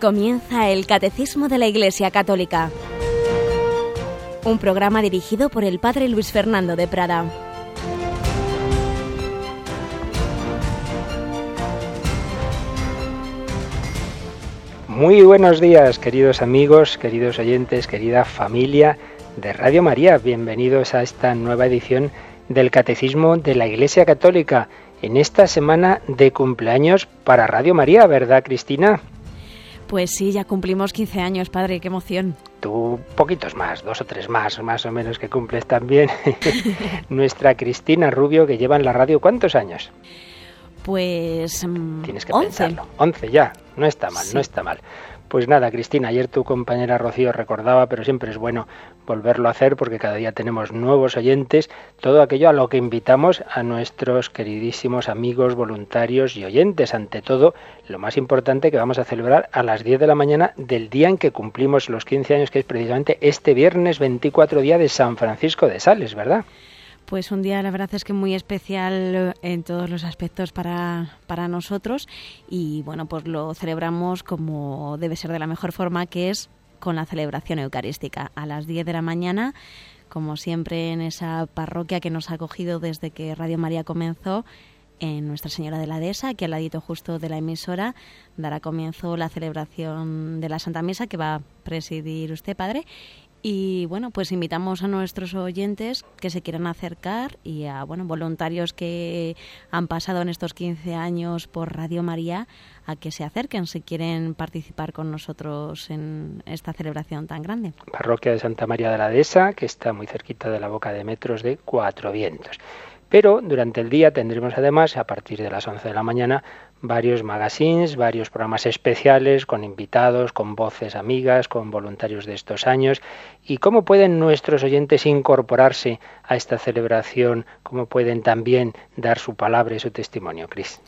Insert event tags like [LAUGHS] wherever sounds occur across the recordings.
Comienza el Catecismo de la Iglesia Católica, un programa dirigido por el Padre Luis Fernando de Prada. Muy buenos días, queridos amigos, queridos oyentes, querida familia de Radio María. Bienvenidos a esta nueva edición del Catecismo de la Iglesia Católica en esta semana de cumpleaños para Radio María, ¿verdad, Cristina? Pues sí, ya cumplimos 15 años, padre, qué emoción. Tú poquitos más, dos o tres más, más o menos que cumples también. [LAUGHS] Nuestra Cristina Rubio, que lleva en la radio, ¿cuántos años? Pues... Mm, Tienes que pensarlo. 11 ya, no está mal, no está mal. Pues nada, Cristina, ayer tu compañera Rocío recordaba, pero siempre es bueno volverlo a hacer porque cada día tenemos nuevos oyentes, todo aquello a lo que invitamos a nuestros queridísimos amigos, voluntarios y oyentes. Ante todo, lo más importante que vamos a celebrar a las 10 de la mañana del día en que cumplimos los 15 años, que es precisamente este viernes 24 día de San Francisco de Sales, ¿verdad? Pues un día la verdad es que muy especial en todos los aspectos para, para nosotros. Y bueno, pues lo celebramos como debe ser de la mejor forma, que es con la celebración eucarística. A las 10 de la mañana, como siempre en esa parroquia que nos ha acogido desde que Radio María comenzó en Nuestra Señora de la Dehesa, aquí al ladito justo de la emisora, dará comienzo la celebración de la Santa Misa que va a presidir usted, Padre, y bueno, pues invitamos a nuestros oyentes que se quieran acercar y a bueno, voluntarios que han pasado en estos 15 años por Radio María a que se acerquen si quieren participar con nosotros en esta celebración tan grande. Parroquia de Santa María de la Dehesa, que está muy cerquita de la boca de metros de Cuatro Vientos. Pero durante el día tendremos además, a partir de las 11 de la mañana, varios magazines, varios programas especiales con invitados, con voces amigas, con voluntarios de estos años. ¿Y cómo pueden nuestros oyentes incorporarse a esta celebración? ¿Cómo pueden también dar su palabra y su testimonio, Cris?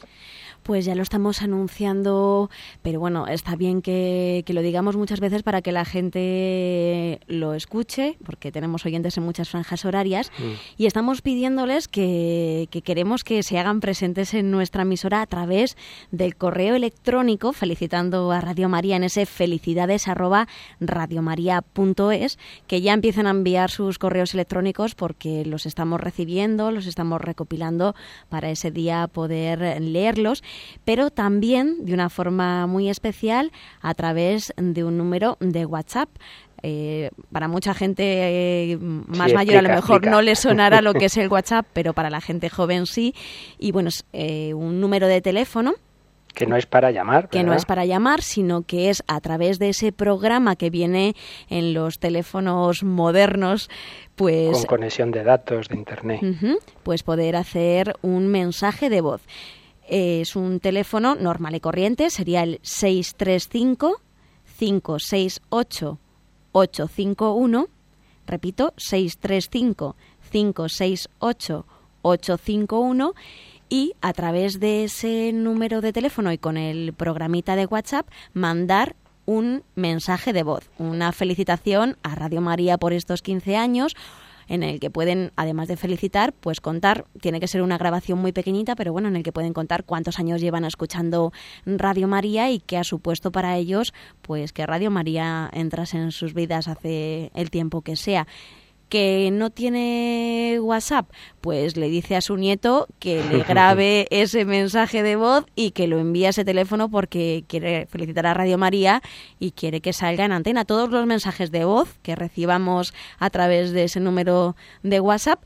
Pues ya lo estamos anunciando, pero bueno, está bien que, lo digamos muchas veces para que la gente lo escuche, porque tenemos oyentes en muchas franjas horarias, mm. y estamos pidiéndoles que, queremos que se hagan presentes en nuestra emisora a través del correo electrónico, felicitando a Radio María en ese felicidades arroba radiomaria.es, que ya empiecen a enviar sus correos electrónicos porque los estamos recibiendo, los estamos recopilando para ese día poder leerlos pero también de una forma muy especial a través de un número de WhatsApp. Eh, para mucha gente eh, más mayor a lo mejor no le sonará lo que es el [LAUGHS] WhatsApp, pero para la gente joven sí. Y bueno, es eh, un número de teléfono que no es para llamar. Que no es para llamar, sino que es a través de ese programa que viene en los teléfonos modernos, pues... Con conexión de datos de Internet. pues poder hacer un mensaje de voz. Es un teléfono normal y corriente, sería el 635 568 851. Repito, 635 568 851 y a través de ese número de teléfono y con el programita de WhatsApp mandar un mensaje de voz, una felicitación a Radio María por estos 15 años en el que pueden, además de felicitar, pues contar, tiene que ser una grabación muy pequeñita, pero bueno, en el que pueden contar cuántos años llevan escuchando Radio María y qué ha supuesto para ellos, pues que Radio María entrase en sus vidas hace el tiempo que sea que no tiene WhatsApp, pues le dice a su nieto que le [LAUGHS] grabe ese mensaje de voz y que lo envíe a ese teléfono porque quiere felicitar a Radio María y quiere que salga en antena. Todos los mensajes de voz que recibamos a través de ese número de WhatsApp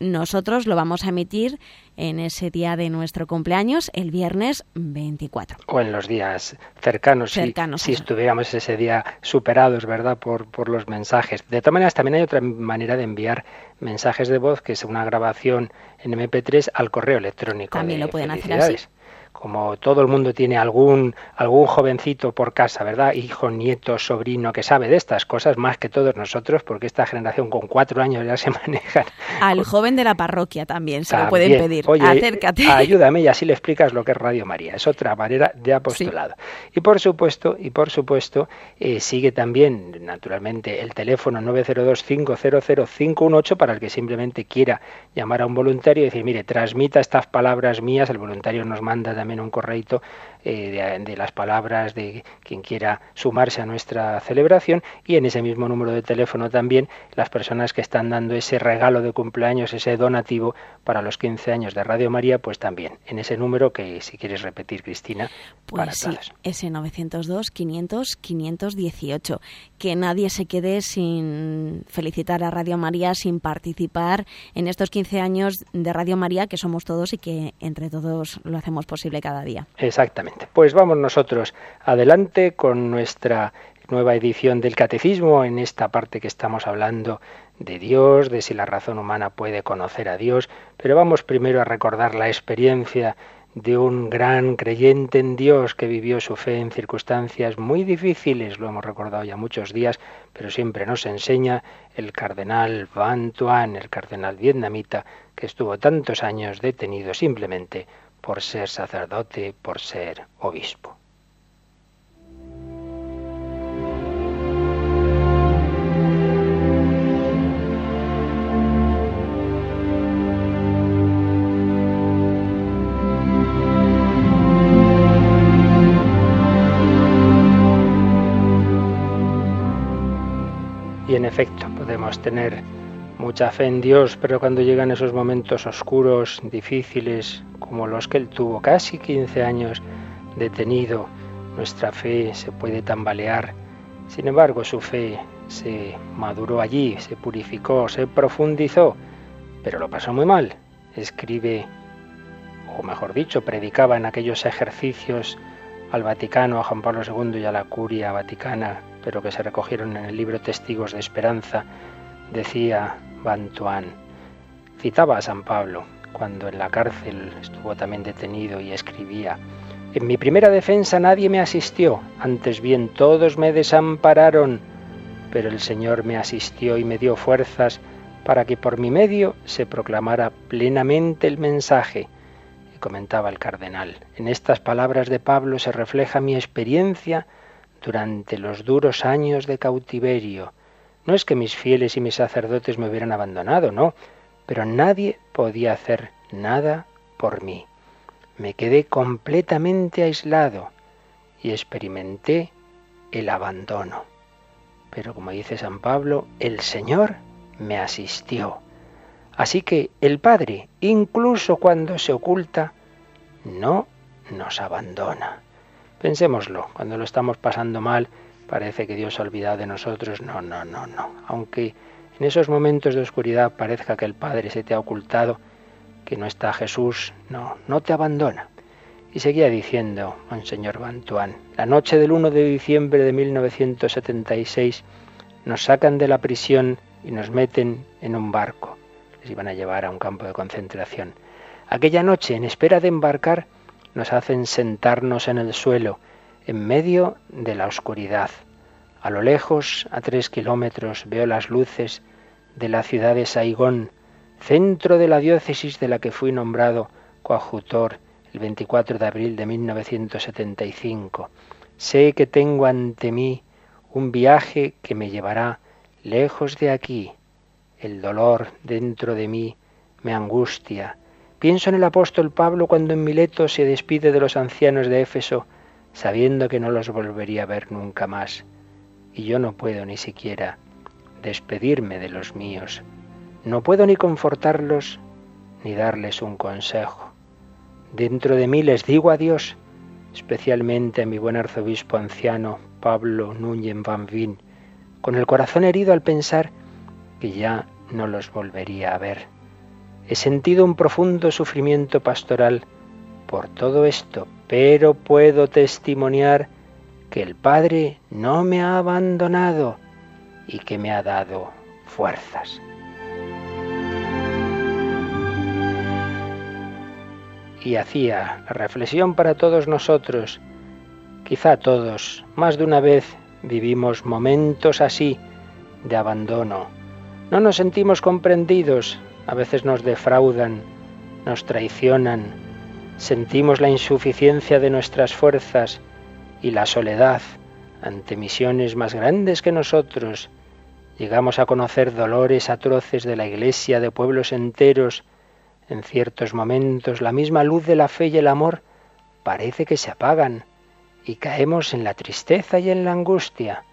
nosotros lo vamos a emitir en ese día de nuestro cumpleaños, el viernes 24. O en los días cercanos, cercanos si, estuviéramos ese día superados, ¿verdad?, por, por los mensajes. De todas maneras, también hay otra manera de enviar mensajes de voz, que es una grabación en MP3 al correo electrónico. También lo pueden hacer así como todo el mundo tiene algún, algún jovencito por casa, ¿verdad? Hijo, nieto, sobrino, que sabe de estas cosas más que todos nosotros, porque esta generación con cuatro años ya se [LAUGHS] maneja. Al joven de la parroquia también se lo pueden pedir. Acércate. [LAUGHS] Ayúdame y así le explicas lo que es Radio María. Es otra manera de apostolado. Y por supuesto, y por supuesto, eh, sigue también, naturalmente, el teléfono 902-500-518 para el que simplemente quiera llamar a un voluntario y decir, mire, transmita estas palabras mías, el voluntario nos manda también también un correito eh, de, las palabras de quien quiera sumarse a nuestra celebración y en ese mismo número de teléfono también las personas que están dando ese regalo de cumpleaños, ese donativo para los 15 años de Radio María, pues también en ese número que si quieres repetir, Cristina, pues para sí, ese 902 500 518. Que nadie se quede sin felicitar a Radio María, sin participar en estos 15 años de Radio María, que somos todos y que entre todos lo hacemos posible cada día. Exactamente. Pues vamos nosotros adelante con nuestra nueva edición del Catecismo. En esta parte que estamos hablando de Dios, de si la razón humana puede conocer a Dios, pero vamos primero a recordar la experiencia de un gran creyente en Dios que vivió su fe en circunstancias muy difíciles, lo hemos recordado ya muchos días, pero siempre nos enseña el cardenal Van Tuan, el cardenal vietnamita, que estuvo tantos años detenido simplemente por ser sacerdote, por ser obispo. Y en efecto, podemos tener mucha fe en Dios, pero cuando llegan esos momentos oscuros, difíciles, como los que él tuvo, casi 15 años detenido, nuestra fe se puede tambalear. Sin embargo, su fe se maduró allí, se purificó, se profundizó, pero lo pasó muy mal. Escribe, o mejor dicho, predicaba en aquellos ejercicios al Vaticano, a Juan Pablo II y a la curia vaticana, pero que se recogieron en el libro Testigos de Esperanza, decía Bantuan. Citaba a San Pablo cuando en la cárcel estuvo también detenido y escribía, En mi primera defensa nadie me asistió, antes bien todos me desampararon, pero el Señor me asistió y me dio fuerzas para que por mi medio se proclamara plenamente el mensaje. Comentaba el cardenal, en estas palabras de Pablo se refleja mi experiencia durante los duros años de cautiverio, no es que mis fieles y mis sacerdotes me hubieran abandonado, no, pero nadie podía hacer nada por mí. Me quedé completamente aislado y experimenté el abandono. Pero como dice San Pablo, el Señor me asistió. Así que el Padre, incluso cuando se oculta, no nos abandona. Pensémoslo, cuando lo estamos pasando mal, parece que Dios ha olvidado de nosotros. No, no, no, no. Aunque en esos momentos de oscuridad parezca que el Padre se te ha ocultado, que no está Jesús, no, no te abandona. Y seguía diciendo Monseñor Bantuán, la noche del 1 de diciembre de 1976 nos sacan de la prisión y nos meten en un barco. Les iban a llevar a un campo de concentración. Aquella noche, en espera de embarcar, nos hacen sentarnos en el suelo en medio de la oscuridad. A lo lejos, a tres kilómetros, veo las luces de la ciudad de Saigón, centro de la diócesis de la que fui nombrado coadjutor el 24 de abril de 1975. Sé que tengo ante mí un viaje que me llevará lejos de aquí. El dolor dentro de mí me angustia. Pienso en el apóstol Pablo cuando en Mileto se despide de los ancianos de Éfeso sabiendo que no los volvería a ver nunca más. Y yo no puedo ni siquiera despedirme de los míos. No puedo ni confortarlos ni darles un consejo. Dentro de mí les digo adiós, especialmente a mi buen arzobispo anciano Pablo Núñez Van Vin, con el corazón herido al pensar que ya no los volvería a ver. He sentido un profundo sufrimiento pastoral por todo esto, pero puedo testimoniar que el Padre no me ha abandonado y que me ha dado fuerzas. Y hacía la reflexión para todos nosotros, quizá todos, más de una vez vivimos momentos así de abandono. No nos sentimos comprendidos, a veces nos defraudan, nos traicionan, sentimos la insuficiencia de nuestras fuerzas y la soledad ante misiones más grandes que nosotros. Llegamos a conocer dolores atroces de la Iglesia, de pueblos enteros. En ciertos momentos la misma luz de la fe y el amor parece que se apagan y caemos en la tristeza y en la angustia.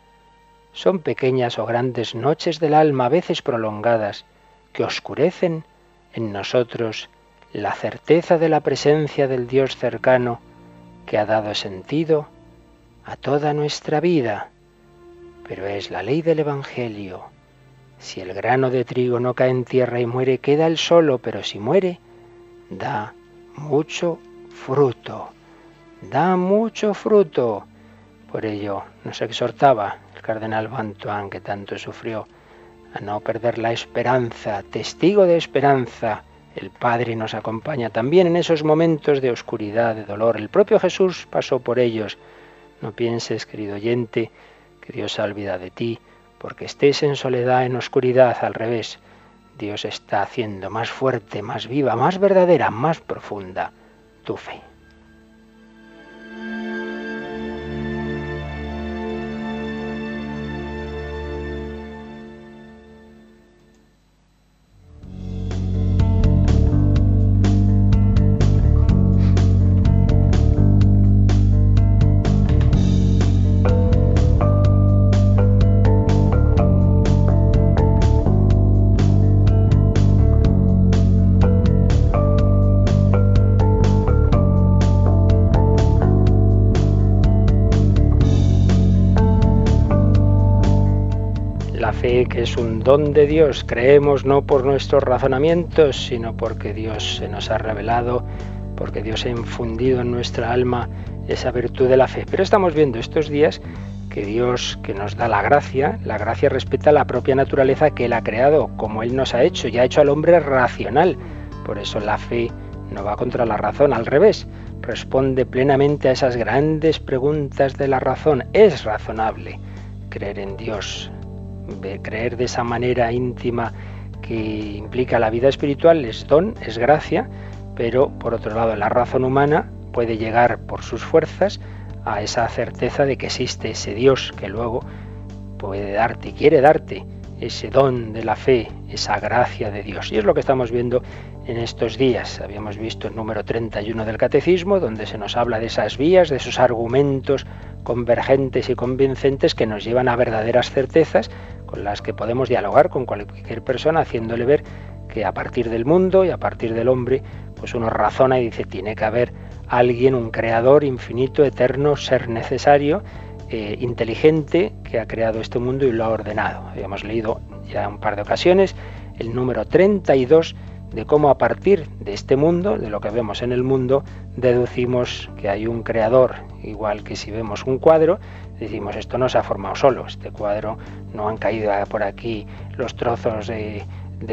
Son pequeñas o grandes noches del alma, a veces prolongadas, que oscurecen en nosotros la certeza de la presencia del Dios cercano que ha dado sentido a toda nuestra vida. Pero es la ley del Evangelio. Si el grano de trigo no cae en tierra y muere, queda él solo, pero si muere, da mucho fruto. Da mucho fruto. Por ello nos exhortaba el cardenal Bantuán, que tanto sufrió, a no perder la esperanza, testigo de esperanza. El Padre nos acompaña también en esos momentos de oscuridad, de dolor. El propio Jesús pasó por ellos. No pienses, querido oyente, que Dios se olvida de ti, porque estés en soledad, en oscuridad, al revés. Dios está haciendo más fuerte, más viva, más verdadera, más profunda tu fe. Es un don de Dios. Creemos no por nuestros razonamientos, sino porque Dios se nos ha revelado, porque Dios ha infundido en nuestra alma esa virtud de la fe. Pero estamos viendo estos días que Dios que nos da la gracia, la gracia respeta la propia naturaleza que Él ha creado, como Él nos ha hecho, y ha hecho al hombre racional. Por eso la fe no va contra la razón, al revés, responde plenamente a esas grandes preguntas de la razón. Es razonable creer en Dios, creer de esa manera íntima que implica la vida espiritual es don, es gracia, pero por otro lado la razón humana puede llegar por sus fuerzas a esa certeza de que existe ese Dios que luego puede darte quiere darte ese don de la fe, esa gracia de Dios. Y es lo que estamos viendo en estos días. Habíamos visto el número 31 del Catecismo, donde se nos habla de esas vías, de esos argumentos convergentes y convincentes que nos llevan a verdaderas certezas con las que podemos dialogar con cualquier persona, haciéndole ver que a partir del mundo y a partir del hombre, pues uno razona y dice, tiene que haber alguien, un creador infinito, eterno, ser necesario, eh, inteligente, que ha creado este mundo y lo ha ordenado. Habíamos leído ya un par de ocasiones el número 32 de cómo a partir de este mundo, de lo que vemos en el mundo, deducimos que hay un creador, igual que si vemos un cuadro, decimos esto no se ha formado solo, este cuadro no han caído por aquí los trozos de,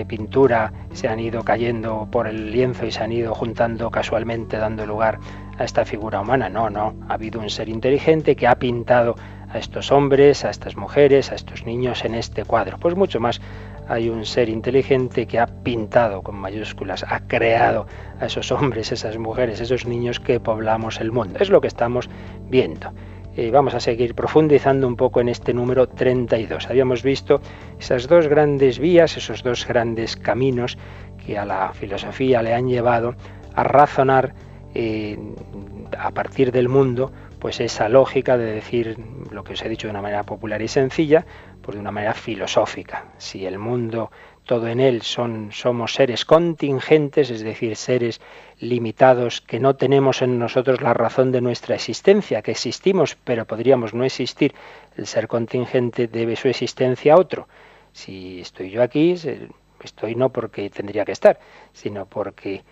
pintura, se han ido cayendo por el lienzo y se han ido juntando casualmente dando lugar a esta figura humana, no, no, ha habido un ser inteligente que ha pintado a estos hombres, a estas mujeres, a estos niños en este cuadro. Pues mucho más hay un ser inteligente que ha pintado con mayúsculas, ha creado a esos hombres, esas mujeres, esos niños que poblamos el mundo. Es lo que estamos viendo. Eh, vamos a seguir profundizando un poco en este número 32. Habíamos visto esas dos grandes vías, esos dos grandes caminos que a la filosofía le han llevado a razonar eh, a partir del mundo, pues esa lógica de decir lo que os he dicho de una manera popular y sencilla, pues de una manera filosófica. Si el mundo, todo en él, son, somos seres contingentes, es decir, seres limitados que no tenemos en nosotros la razón de nuestra existencia, que existimos, pero podríamos no existir, el ser contingente debe su existencia a otro. Si estoy yo aquí, estoy no porque tendría que estar, sino porque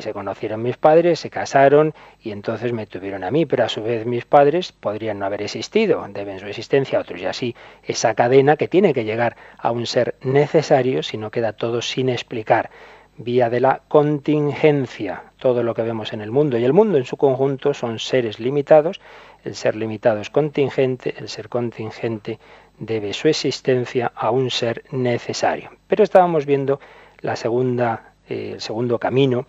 se conocieron mis padres, se casaron y entonces me tuvieron a mí, pero a su vez mis padres podrían no haber existido, deben su existencia a otros. Y así esa cadena que tiene que llegar a un ser necesario, si no queda todo sin explicar, vía de la contingencia, todo lo que vemos en el mundo. Y el mundo en su conjunto son seres limitados, el ser limitado es contingente, el ser contingente debe su existencia a un ser necesario. Pero estábamos viendo la segunda, eh, el segundo camino,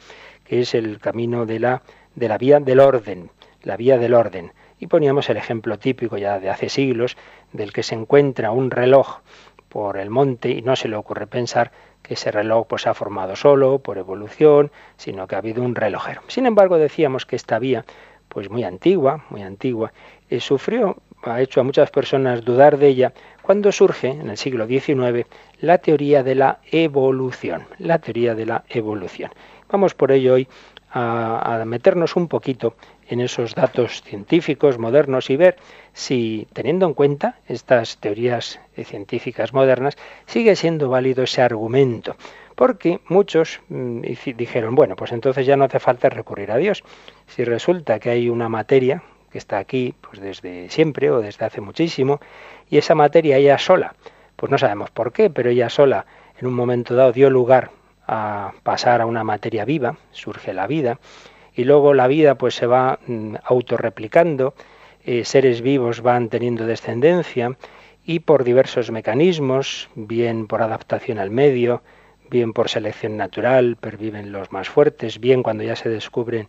que es el camino de la, de la vía del orden, la vía del orden. Y poníamos el ejemplo típico ya de hace siglos del que se encuentra un reloj por el monte y no se le ocurre pensar que ese reloj pues, ha formado solo por evolución, sino que ha habido un relojero. Sin embargo, decíamos que esta vía pues muy antigua, muy antigua, eh, sufrió, ha hecho a muchas personas dudar de ella cuando surge en el siglo XIX la teoría de la evolución, la teoría de la evolución. Vamos por ello hoy a, meternos un poquito en esos datos científicos modernos y ver si, teniendo en cuenta estas teorías científicas modernas, sigue siendo válido ese argumento. Porque muchos mm, dijeron, bueno, pues entonces ya no hace falta recurrir a Dios. Si resulta que hay una materia que está aquí pues desde siempre o desde hace muchísimo, y esa materia ella sola, pues no sabemos por qué, pero ella sola en un momento dado dio lugar a pasar a una materia viva, surge la vida, y luego la vida pues se va mm, autorreplicando, eh, seres vivos van teniendo descendencia y por diversos mecanismos, bien por adaptación al medio, bien por selección natural, perviven los más fuertes, bien cuando ya se descubren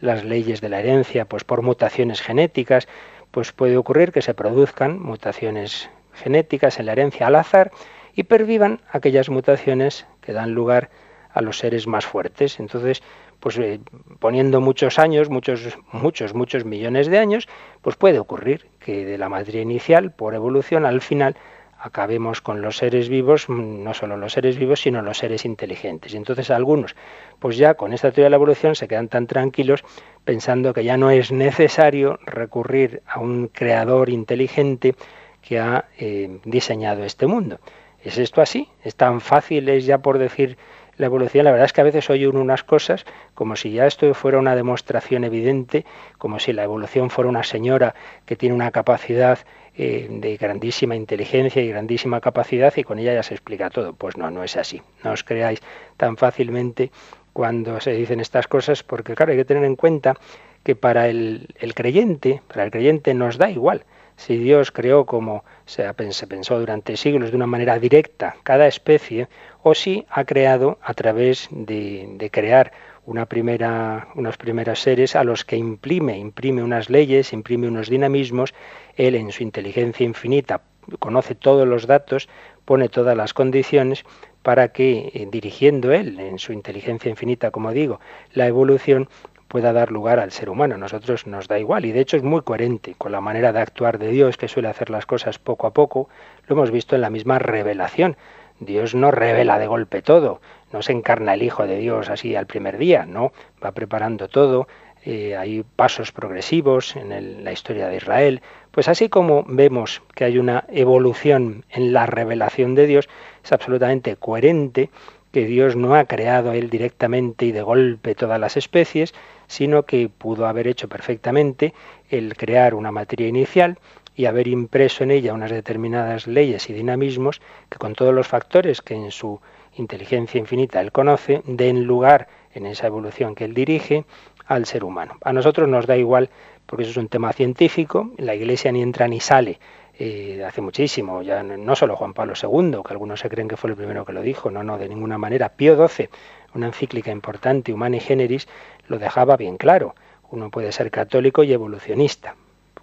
las leyes de la herencia, pues por mutaciones genéticas, pues puede ocurrir que se produzcan mutaciones genéticas en la herencia al azar y pervivan aquellas mutaciones que dan lugar a los seres más fuertes. Entonces, pues eh, poniendo muchos años, muchos, muchos, muchos millones de años, pues puede ocurrir que de la materia inicial, por evolución, al final acabemos con los seres vivos, mm, no solo los seres vivos, sino los seres inteligentes. Y entonces algunos, pues ya con esta teoría de la evolución se quedan tan tranquilos pensando que ya no es necesario recurrir a un creador inteligente que ha eh, diseñado este mundo. ¿Es esto así? ¿Es tan fácil? ¿Es ya por decir la evolución, la verdad es que a veces oye uno unas cosas como si ya esto fuera una demostración evidente, como si la evolución fuera una señora que tiene una capacidad eh, de grandísima inteligencia y grandísima capacidad y con ella ya se explica todo. Pues no, no es así. No os creáis tan fácilmente cuando se dicen estas cosas, porque claro, hay que tener en cuenta que para el, el creyente, para el creyente nos da igual si Dios creó como se, pensó durante siglos de una manera directa cada especie, o si ha creado a través de, crear una primera, unos primeros seres a los que imprime, imprime unas leyes, imprime unos dinamismos, Él en su inteligencia infinita conoce todos los datos, pone todas las condiciones para que, eh, dirigiendo Él en su inteligencia infinita, como digo, la evolución, pueda dar lugar al ser humano. Nosotros nos da igual y de hecho es muy coherente con la manera de actuar de Dios que suele hacer las cosas poco a poco. Lo hemos visto en la misma revelación. Dios no revela de golpe todo, no se encarna el Hijo de Dios así al primer día, no, va preparando todo, eh, hay pasos progresivos en la historia de Israel. Pues así como vemos que hay una evolución en la revelación de Dios, es absolutamente coherente que Dios no ha creado a él directamente y de golpe todas las especies, sino que pudo haber hecho perfectamente el crear una materia inicial y haber impreso en ella unas determinadas leyes y dinamismos que con todos los factores que en su inteligencia infinita él conoce, den lugar en esa evolución que él dirige al ser humano. A nosotros nos da igual porque eso es un tema científico, la Iglesia ni entra ni sale eh, hace muchísimo, ya no solo Juan Pablo II, que algunos se creen que fue el primero que lo dijo, no, no, de ninguna manera. Pío XII, una encíclica importante, Humane Generis, lo dejaba bien claro. Uno puede ser católico y evolucionista,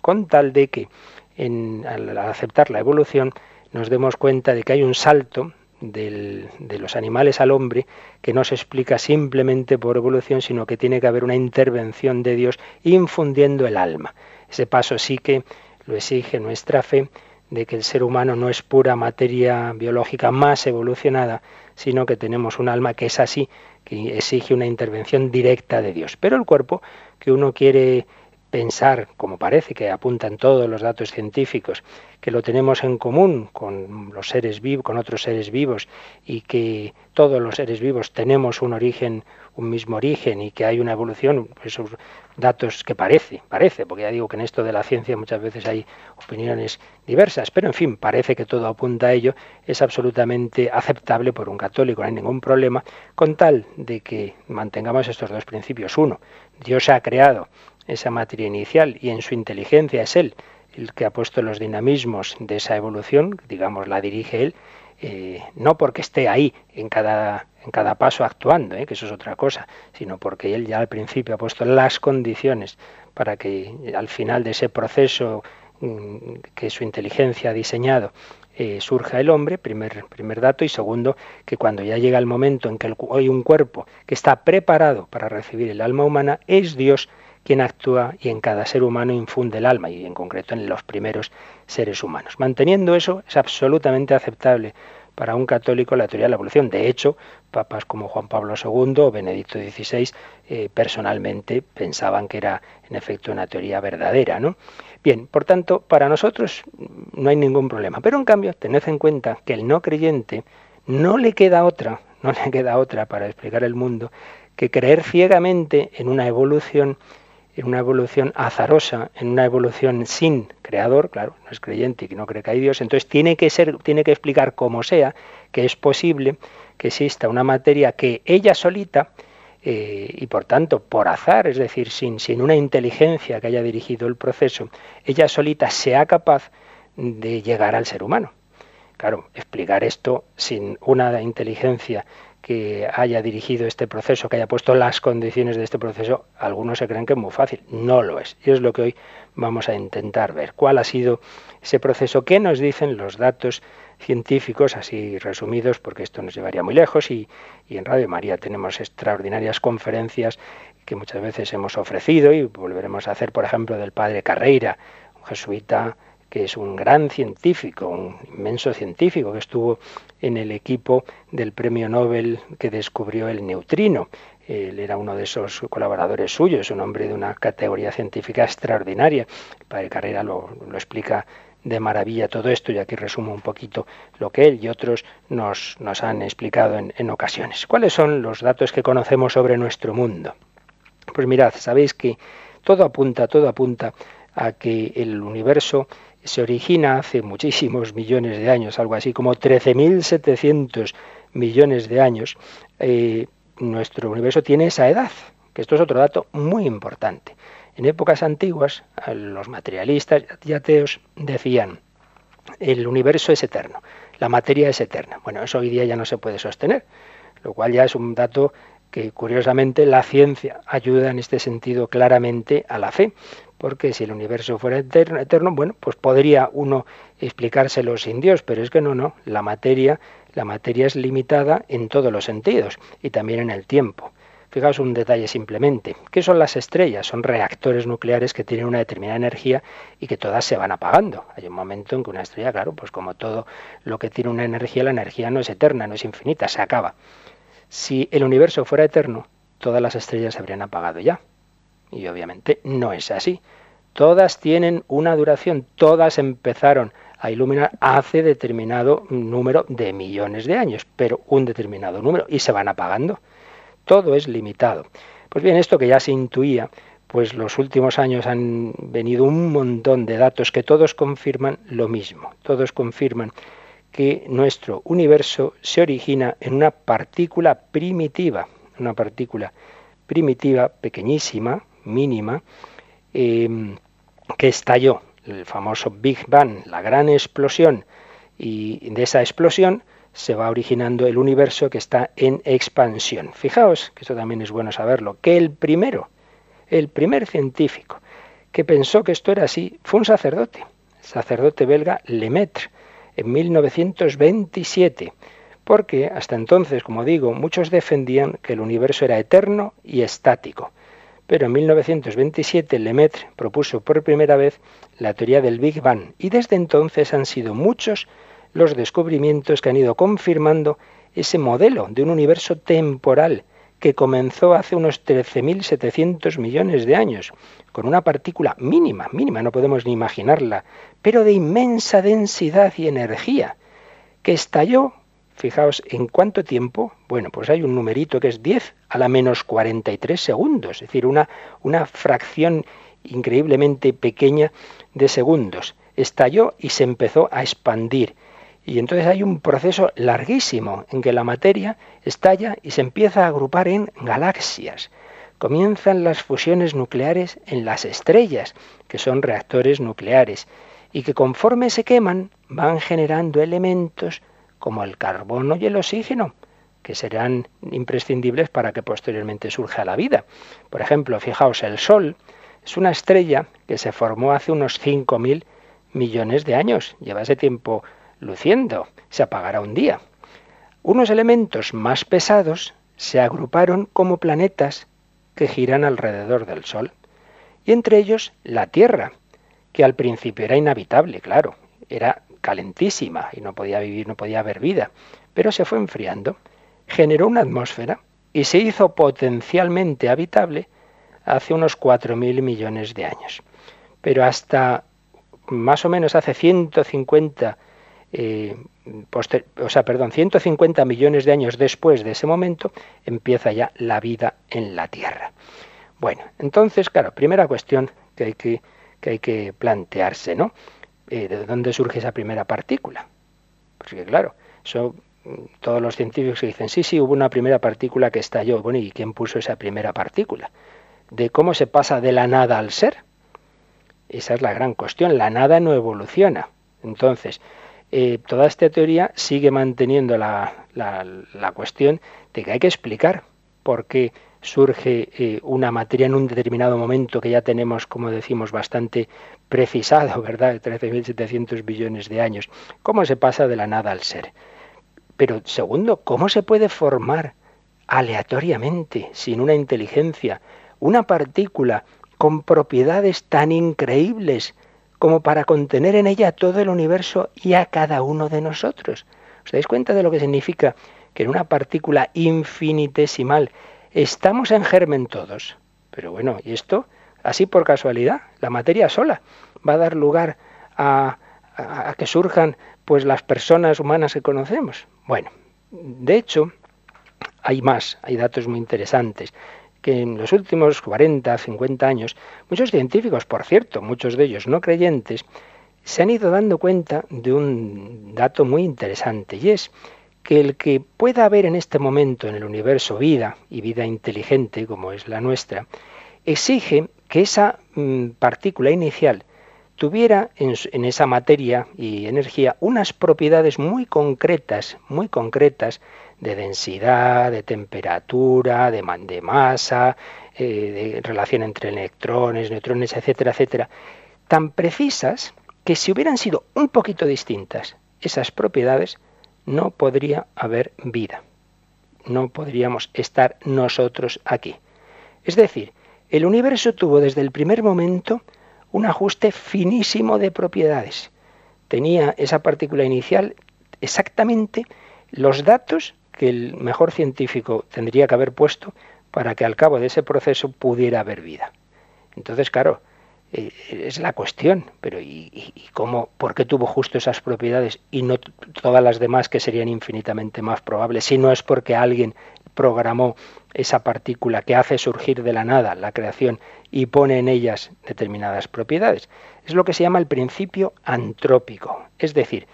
con tal de que al aceptar la evolución nos demos cuenta de que hay un salto de los animales al hombre que no se explica simplemente por evolución, sino que tiene que haber una intervención de Dios infundiendo el alma. Ese paso sí que lo exige nuestra fe de que el ser humano no es pura materia biológica más evolucionada, sino que tenemos un alma que es así, que exige una intervención directa de Dios. Pero el cuerpo que uno quiere pensar, como parece que apuntan todos los datos científicos, que lo tenemos en común con los seres vivos, con otros seres vivos y que todos los seres vivos tenemos un origen, un mismo origen y que hay una evolución, esos datos que parece, parece, porque ya digo que en esto de la ciencia muchas veces hay opiniones diversas, pero en fin, parece que todo apunta a ello, es absolutamente aceptable por un católico, no hay ningún problema, con tal de que mantengamos estos dos principios. Uno, Dios ha creado esa materia inicial y en su inteligencia es Él el que ha puesto los dinamismos de esa evolución, digamos, la dirige Él, eh, no porque esté ahí en cada, en cada paso actuando, eh, que eso es otra cosa, sino porque Él ya al principio ha puesto las condiciones para que al final de ese proceso mm, que su inteligencia ha diseñado, eh, surja el hombre, primer, primer dato, y segundo, que cuando ya llega el momento en que hay un cuerpo que está preparado para recibir el alma humana, es Dios quien actúa y en cada ser humano infunde el alma, y en concreto en los primeros seres humanos. Manteniendo eso es absolutamente aceptable para un católico la teoría de la evolución. De hecho, papas como Juan Pablo II o Benedicto XVI eh, personalmente pensaban que era en efecto una teoría verdadera, ¿no? Bien, por tanto, para nosotros no hay ningún problema. Pero en cambio, tened en cuenta que el no creyente no le queda otra, no le queda otra para explicar el mundo que creer ciegamente en una evolución en una evolución azarosa, en una evolución sin creador, claro, no es creyente y no cree que hay Dios, entonces tiene que ser, tiene que explicar como sea que es posible que exista una materia que ella solita eh, y por tanto por azar, es decir, sin, sin una inteligencia que haya dirigido el proceso, ella solita sea capaz de llegar al ser humano. Claro, explicar esto sin una inteligencia que haya dirigido este proceso, que haya puesto las condiciones de este proceso, algunos se creen que es muy fácil. No lo es. Y es lo que hoy vamos a intentar ver. ¿Cuál ha sido ese proceso? ¿Qué nos dicen los datos científicos, así resumidos, porque esto nos llevaría muy lejos? Y, en Radio María tenemos extraordinarias conferencias que muchas veces hemos ofrecido y volveremos a hacer, por ejemplo, del padre Carreira, un jesuita que es un gran científico, un inmenso científico que estuvo en el equipo del premio Nobel que descubrió el neutrino. Él era uno de esos colaboradores suyos, un hombre de una categoría científica extraordinaria. Padre Carrera lo, explica de maravilla todo esto y aquí resumo un poquito lo que él y otros nos, nos han explicado en, en ocasiones. ¿Cuáles son los datos que conocemos sobre nuestro mundo? Pues mirad, sabéis que todo apunta, todo apunta a que el universo se origina hace muchísimos millones de años, algo así como 13.700 millones de años, eh, nuestro universo tiene esa edad, que esto es otro dato muy importante. En épocas antiguas, los materialistas y ateos decían, el universo es eterno, la materia es eterna. Bueno, eso hoy día ya no se puede sostener, lo cual ya es un dato que curiosamente la ciencia ayuda en este sentido claramente a la fe, porque si el universo fuera eterno, bueno, pues podría uno explicárselo sin Dios, pero es que no, no, la materia, la materia es limitada en todos los sentidos y también en el tiempo. Fijaos un detalle simplemente. ¿Qué son las estrellas? Son reactores nucleares que tienen una determinada energía y que todas se van apagando. Hay un momento en que una estrella, claro, pues como todo lo que tiene una energía, la energía no es eterna, no es infinita, se acaba. Si el universo fuera eterno, todas las estrellas se habrían apagado ya. Y obviamente no es así. Todas tienen una duración, todas empezaron a iluminar hace determinado número de millones de años, pero un determinado número, y se van apagando. Todo es limitado. Pues bien, esto que ya se intuía, pues los últimos años han venido un montón de datos que todos confirman lo mismo. Todos confirman que nuestro universo se origina en una partícula primitiva, una partícula primitiva, pequeñísima, mínima, em, que estalló, el famoso Big Bang, la gran explosión, y de esa explosión se va originando el universo que está en expansión. Fijaos, que esto también es bueno saberlo, que el primero, el primer científico que pensó que esto era así, fue un sacerdote, sacerdote belga Lemaitre, en 1927, porque hasta entonces, como digo, muchos defendían que el universo era eterno y estático. Pero en 1927 Lemaitre propuso por primera vez la teoría del Big Bang y desde entonces han sido muchos los descubrimientos que han ido confirmando ese modelo de un universo temporal que comenzó hace unos 13.700 millones de años, con una partícula mínima, mínima, no podemos ni imaginarla, pero de inmensa densidad y energía, que estalló, fijaos, ¿en cuánto tiempo? Bueno, pues hay un numerito que es 10 a la menos 43 segundos, es decir, una, una fracción increíblemente pequeña de segundos. Estalló y se empezó a expandir y entonces hay un proceso larguísimo en que la materia estalla y se empieza a agrupar en galaxias. Comienzan las fusiones nucleares en las estrellas, que son reactores nucleares, y que conforme se queman van generando elementos como el carbono y el oxígeno, que serán imprescindibles para que posteriormente surja la vida. Por ejemplo, fijaos, el Sol es una estrella que se formó hace unos 5.000 millones de años. Lleva ese tiempo luciendo, se apagará un día. Unos elementos más pesados se agruparon como planetas que giran alrededor del Sol. y entre ellos la Tierra, que al principio era inhabitable, claro, era calentísima y no podía vivir, no podía haber vida, pero se fue enfriando, generó una atmósfera y se hizo potencialmente habitable hace unos 4.000 millones de años. Pero hasta más o menos hace 150 eh, o sea, perdón, 150 millones de años después de ese momento, empieza ya la vida en la Tierra. Bueno, entonces, claro, primera cuestión que hay que, que, hay que plantearse, ¿no? Eh, ¿De dónde surge esa primera partícula? Porque claro, eso mm, todos los científicos dicen, sí, sí, hubo una primera partícula que estalló. Bueno, ¿y quién puso esa primera partícula? De cómo se pasa de la nada al ser. Esa es la gran cuestión. La nada no evoluciona. Entonces, eh, toda esta teoría sigue manteniendo la, la, cuestión de que hay que explicar por qué surge eh, una materia en un determinado momento que ya tenemos, como decimos, bastante precisado, [LAUGHS] ¿verdad? 13.700 billones de años. ¿Cómo se pasa de la nada al ser? Pero segundo, ¿cómo se puede formar aleatoriamente, sin una inteligencia, una partícula con propiedades tan increíbles como para contener en ella todo el universo y a cada uno de nosotros. ¿Os dais cuenta de lo que significa que en una partícula infinitesimal estamos en germen todos? Pero bueno, ¿y esto? Así por casualidad, la materia sola va a dar lugar a, a, que surjan pues las personas humanas que conocemos. Bueno, de hecho, hay más, hay datos muy interesantes que en los últimos 40, 50 años, muchos científicos, por cierto, muchos de ellos no creyentes, se han ido dando cuenta de un dato muy interesante y es que el que pueda haber en este momento en el universo vida y vida inteligente como es la nuestra, exige que esa mm, partícula inicial tuviera en, esa materia y energía unas propiedades muy concretas, muy concretas, de densidad, de temperatura, de, de masa, eh, de relación entre electrones, neutrones, etcétera, etcétera, tan precisas que si hubieran sido un poquito distintas esas propiedades, no podría haber vida. No podríamos estar nosotros aquí. Es decir, el universo tuvo desde el primer momento un ajuste finísimo de propiedades. Tenía esa partícula inicial exactamente los datos que el mejor científico tendría que haber puesto para que al cabo de ese proceso pudiera haber vida. Entonces, claro, eh, es la cuestión, pero ¿y, cómo, por qué tuvo justo esas propiedades y no todas las demás que serían infinitamente más probables? Si no es porque alguien programó esa partícula que hace surgir de la nada la creación y pone en ellas determinadas propiedades. Es lo que se llama el principio antrópico, es decir,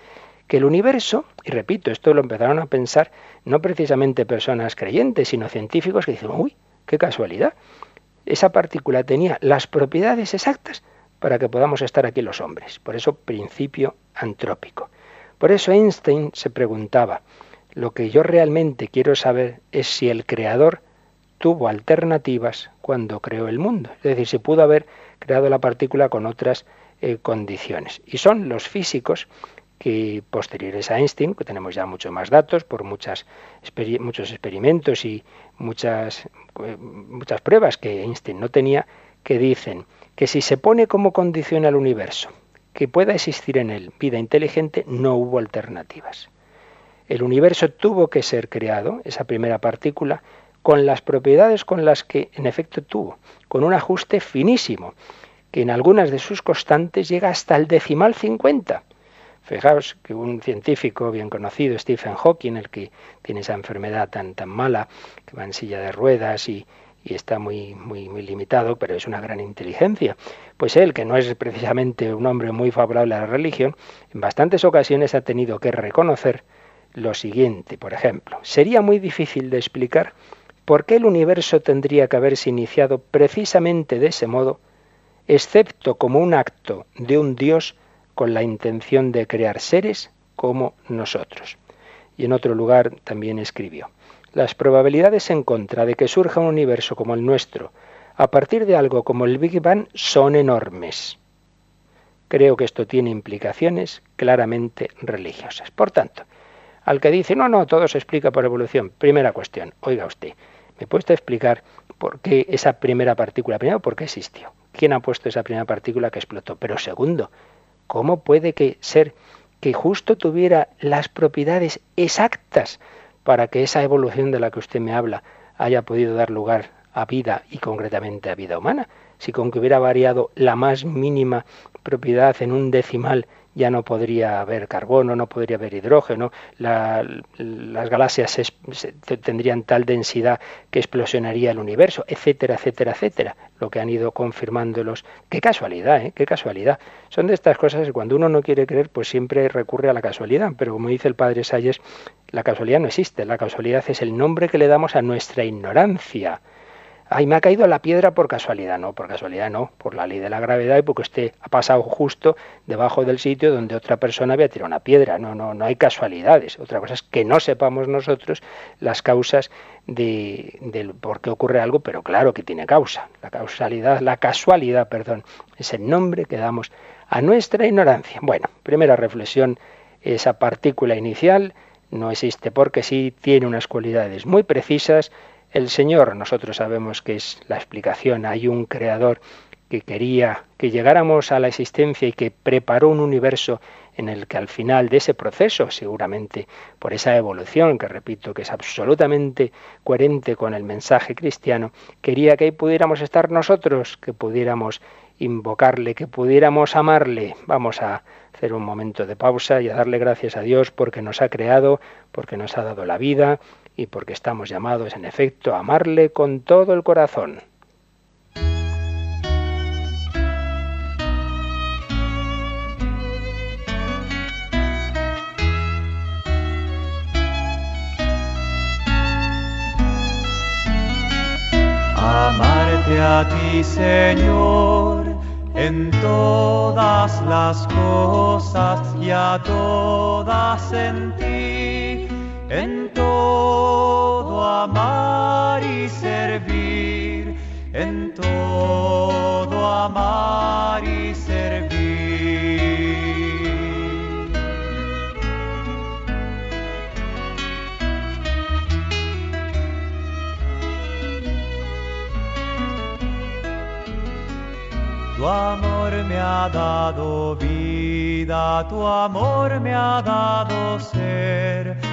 que el universo, y repito, esto lo empezaron a pensar no precisamente personas creyentes, sino científicos que dicen, uy, qué casualidad, esa partícula tenía las propiedades exactas para que podamos estar aquí los hombres. Por eso principio antrópico. Por eso Einstein se preguntaba, lo que yo realmente quiero saber es si el creador tuvo alternativas cuando creó el mundo. Es decir, si pudo haber creado la partícula con otras eh, condiciones. Y son los físicos que posteriores a Einstein, que tenemos ya muchos más datos por muchas, muchos experimentos y muchas, eh, muchas pruebas que Einstein no tenía, que dicen que si se pone como condición al universo que pueda existir en él vida inteligente, no hubo alternativas. El universo tuvo que ser creado, esa primera partícula, con las propiedades con las que en efecto tuvo, con un ajuste finísimo, que en algunas de sus constantes llega hasta el decimal 50. Fijaos que un científico bien conocido, Stephen Hawking, el que tiene esa enfermedad tan, tan mala, que va en silla de ruedas y, y está muy, muy, muy limitado, pero es una gran inteligencia. Pues él, que no es precisamente un hombre muy favorable a la religión, en bastantes ocasiones ha tenido que reconocer lo siguiente, por ejemplo, sería muy difícil de explicar por qué el universo tendría que haberse iniciado precisamente de ese modo, excepto como un acto de un Dios con la intención de crear seres como nosotros. Y en otro lugar también escribió, las probabilidades en contra de que surja un universo como el nuestro, a partir de algo como el Big Bang, son enormes. Creo que esto tiene implicaciones claramente religiosas. Por tanto, al que dice, no, no, todo se explica por evolución, primera cuestión, oiga usted, ¿me puede explicar por qué esa primera partícula, primero, por qué existió? ¿quién ha puesto esa primera partícula que explotó? Pero segundo, ¿cómo puede que ser que justo tuviera las propiedades exactas para que esa evolución de la que usted me habla haya podido dar lugar a vida y concretamente a vida humana? Si con que hubiera variado la más mínima propiedad en un decimal ya no podría haber carbono, no podría haber hidrógeno, las galaxias tendrían tal densidad que explosionaría el universo, etcétera, etcétera, etcétera. Lo que han ido confirmando los... Qué casualidad, ¿eh? Qué casualidad. Son de estas cosas que cuando uno no quiere creer, pues siempre recurre a la casualidad. Pero como dice el padre Salles, la casualidad no existe. La casualidad es el nombre que le damos a nuestra ignorancia ay, me ha caído la piedra por casualidad. No, por casualidad no, por la ley de la gravedad y porque usted ha pasado justo debajo del sitio donde otra persona había tirado una piedra. No, no, no hay casualidades. Otra cosa es que no sepamos nosotros las causas de, del por qué ocurre algo, pero claro que tiene causa. La causalidad, la casualidad, perdón, es el nombre que damos a nuestra ignorancia. Bueno, primera reflexión, esa partícula inicial no existe porque sí tiene unas cualidades muy precisas el Señor, nosotros sabemos que es la explicación, hay un creador que quería que llegáramos a la existencia y que preparó un universo en el que al final de ese proceso, seguramente por esa evolución, que repito que es absolutamente coherente con el mensaje cristiano, quería que ahí pudiéramos estar nosotros, que pudiéramos invocarle, que pudiéramos amarle. Vamos a hacer un momento de pausa y a darle gracias a Dios porque nos ha creado, porque nos ha dado la vida, y porque estamos llamados en efecto a amarle con todo el corazón. Amarte a ti, Señor, en todas las cosas y a todas en ti amar y servir, en todo amar y servir. Tu amor me ha dado vida, tu amor me ha dado ser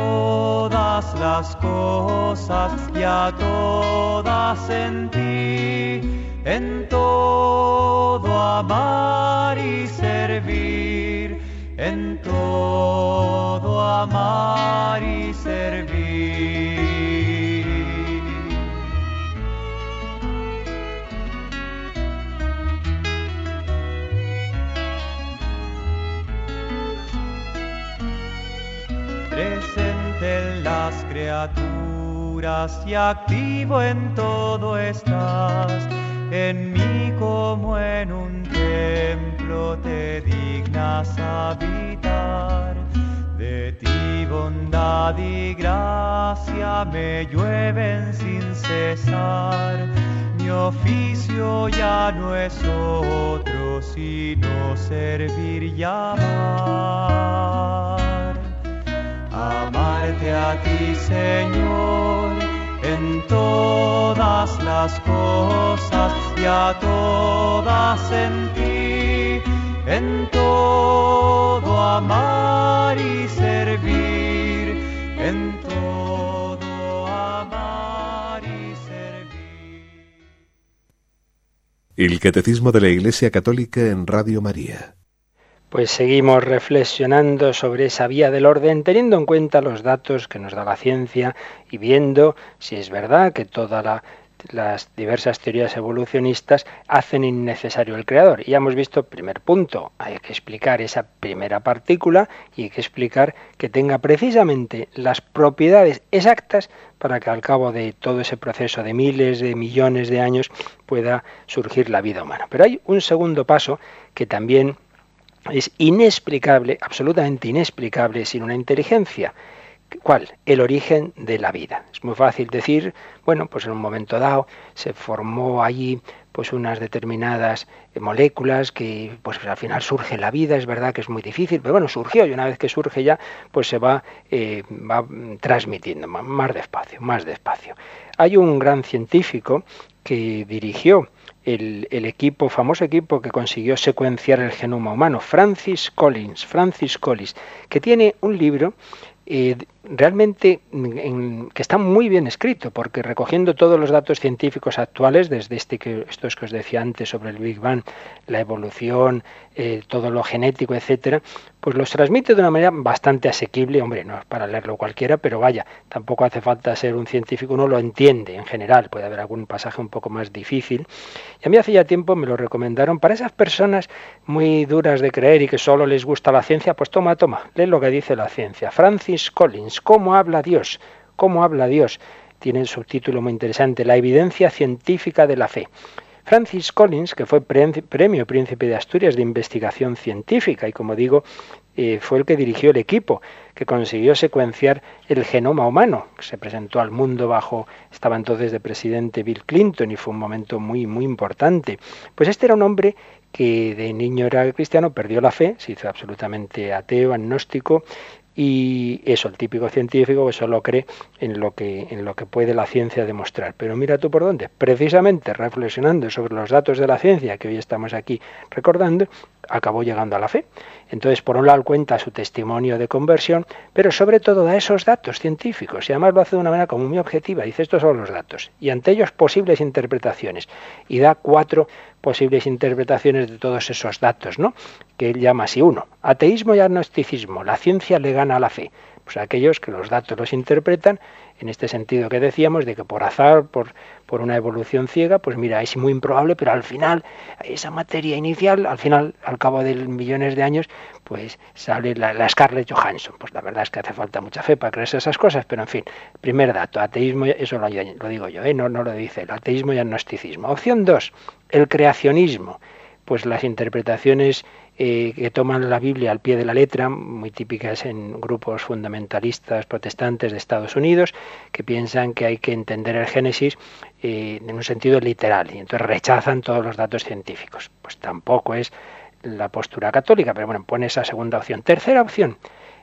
todas las cosas y a todas en ti, en todo amar y servir, en todo amar y servir. Criaturas y activo en todo estás. En mí como en un templo te dignas habitar. De ti bondad y gracia me llueven sin cesar. Mi oficio ya no es otro sino servir y amar amarte a ti, Señor, en todas las cosas y a todas en ti, en todo amar y servir, en todo amar y servir. El Catecismo de la Iglesia Católica en Radio María. Pues seguimos reflexionando sobre esa vía del orden, teniendo en cuenta los datos que nos da la ciencia y viendo si es verdad que todas las diversas teorías evolucionistas hacen innecesario el creador. Y ya hemos visto, primer punto, hay que explicar esa primera partícula y hay que explicar que tenga precisamente las propiedades exactas para que al cabo de todo ese proceso de miles, de millones de años pueda surgir la vida humana. Pero hay un segundo paso que también es inexplicable, absolutamente inexplicable sin una inteligencia. ¿Cuál? El origen de la vida. Es muy fácil decir, bueno, pues en un momento dado se formó allí pues unas determinadas eh, moléculas que pues al final surge la vida, es verdad que es muy difícil, pero bueno, surgió y una vez que surge ya pues se va, eh, va transmitiendo más despacio, más despacio. Hay un gran científico que dirigió el, el, equipo, famoso equipo que consiguió secuenciar el genoma humano, Francis Collins, Francis Collins, que tiene un libro eh, realmente que está muy bien escrito, porque recogiendo todos los datos científicos actuales, desde este que, estos que os decía antes sobre el Big Bang, la evolución, eh, todo lo genético, etcétera, pues los transmite de una manera bastante asequible. Hombre, no es para leerlo cualquiera, pero vaya, tampoco hace falta ser un científico, uno lo entiende en general. Puede haber algún pasaje un poco más difícil. Y a mí hace ya tiempo me lo recomendaron para esas personas muy duras de creer y que solo les gusta la ciencia, pues toma, toma, lee lo que dice la ciencia. Francis Collins, ¿cómo habla Dios? ¿Cómo habla Dios? Tiene un subtítulo muy interesante, La evidencia científica de la fe. Francis Collins, que fue premio Príncipe de Asturias de Investigación Científica y como digo, eh, fue el que dirigió el equipo que consiguió secuenciar el genoma humano, que se presentó al mundo bajo, estaba entonces de presidente Bill Clinton y fue un momento muy, muy importante. Pues este era un hombre que de niño era cristiano, perdió la fe, se hizo absolutamente ateo, agnóstico, y eso, el típico científico que solo cree en lo que, en lo que puede la ciencia demostrar. Pero mira tú por dónde. Precisamente reflexionando sobre los datos de la ciencia que hoy estamos aquí recordando, acabó llegando a la fe. Entonces, por un lado cuenta su testimonio de conversión, pero sobre todo da esos datos científicos y además lo hace de una manera como muy objetiva. Dice, estos son los datos y ante ellos posibles interpretaciones. Y da cuatro posibles interpretaciones de todos esos datos, ¿no? Que él llama así uno, ateísmo y agnosticismo, la ciencia le gana a la fe. Pues aquellos que los datos los interpretan en este sentido que decíamos, de que por azar, por, por una evolución ciega, pues mira, es muy improbable, pero al final, esa materia inicial, al final, al cabo de millones de años, pues sale la, Scarlett Johansson. Pues la verdad es que hace falta mucha fe para creerse esas cosas, pero en fin, primer dato, ateísmo, eso lo, digo yo, ¿eh? no, no lo dice el ateísmo y agnosticismo. Opción dos, el creacionismo. Pues las interpretaciones eh, que toman la Biblia al pie de la letra, muy típicas en grupos fundamentalistas protestantes de Estados Unidos, que piensan que hay que entender el Génesis eh, en un sentido literal y entonces rechazan todos los datos científicos. Pues tampoco es la postura católica, pero bueno, pone esa segunda opción. Tercera opción,